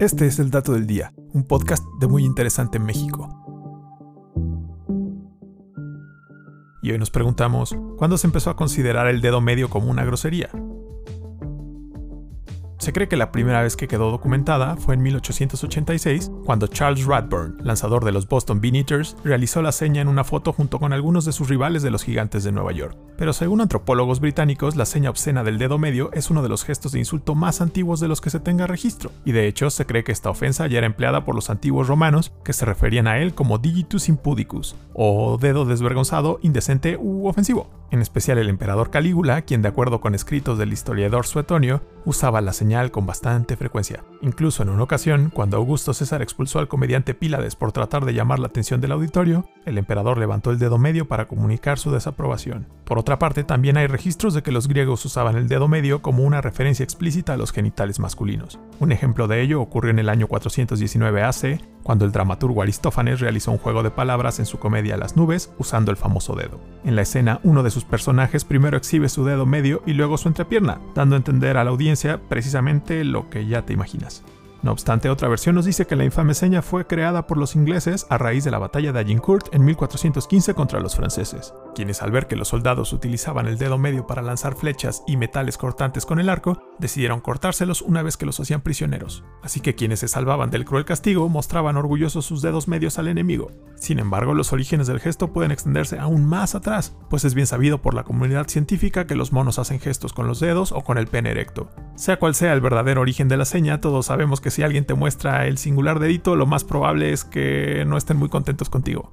Este es el Dato del Día, un podcast de Muy Interesante en México. Y hoy nos preguntamos, ¿cuándo se empezó a considerar el dedo medio como una grosería? Se cree que la primera vez que quedó documentada fue en 1886, cuando Charles Radburn, lanzador de los Boston Bean-Eaters, realizó la seña en una foto junto con algunos de sus rivales de los gigantes de Nueva York. Pero según antropólogos británicos, la seña obscena del dedo medio es uno de los gestos de insulto más antiguos de los que se tenga registro, y de hecho se cree que esta ofensa ya era empleada por los antiguos romanos, que se referían a él como digitus impudicus, o dedo desvergonzado, indecente u ofensivo. En especial el emperador Calígula, quien de acuerdo con escritos del historiador Suetonio, usaba la señal con bastante frecuencia. Incluso en una ocasión, cuando Augusto César expulsó al comediante Pílades por tratar de llamar la atención del auditorio, el emperador levantó el dedo medio para comunicar su desaprobación. Por otra parte, también hay registros de que los griegos usaban el dedo medio como una referencia explícita a los genitales masculinos. Un ejemplo de ello ocurrió en el año 419 AC, cuando el dramaturgo Aristófanes realizó un juego de palabras en su comedia Las nubes usando el famoso dedo. En la escena, uno de sus personajes primero exhibe su dedo medio y luego su entrepierna, dando a entender a la audiencia precisamente lo que ya te imaginas. No obstante, otra versión nos dice que la infame seña fue creada por los ingleses a raíz de la batalla de Agincourt en 1415 contra los franceses, quienes al ver que los soldados utilizaban el dedo medio para lanzar flechas y metales cortantes con el arco, decidieron cortárselos una vez que los hacían prisioneros. Así que quienes se salvaban del cruel castigo mostraban orgullosos sus dedos medios al enemigo. Sin embargo, los orígenes del gesto pueden extenderse aún más atrás, pues es bien sabido por la comunidad científica que los monos hacen gestos con los dedos o con el pene erecto. Sea cual sea el verdadero origen de la seña, todos sabemos que si alguien te muestra el singular dedito, lo más probable es que no estén muy contentos contigo.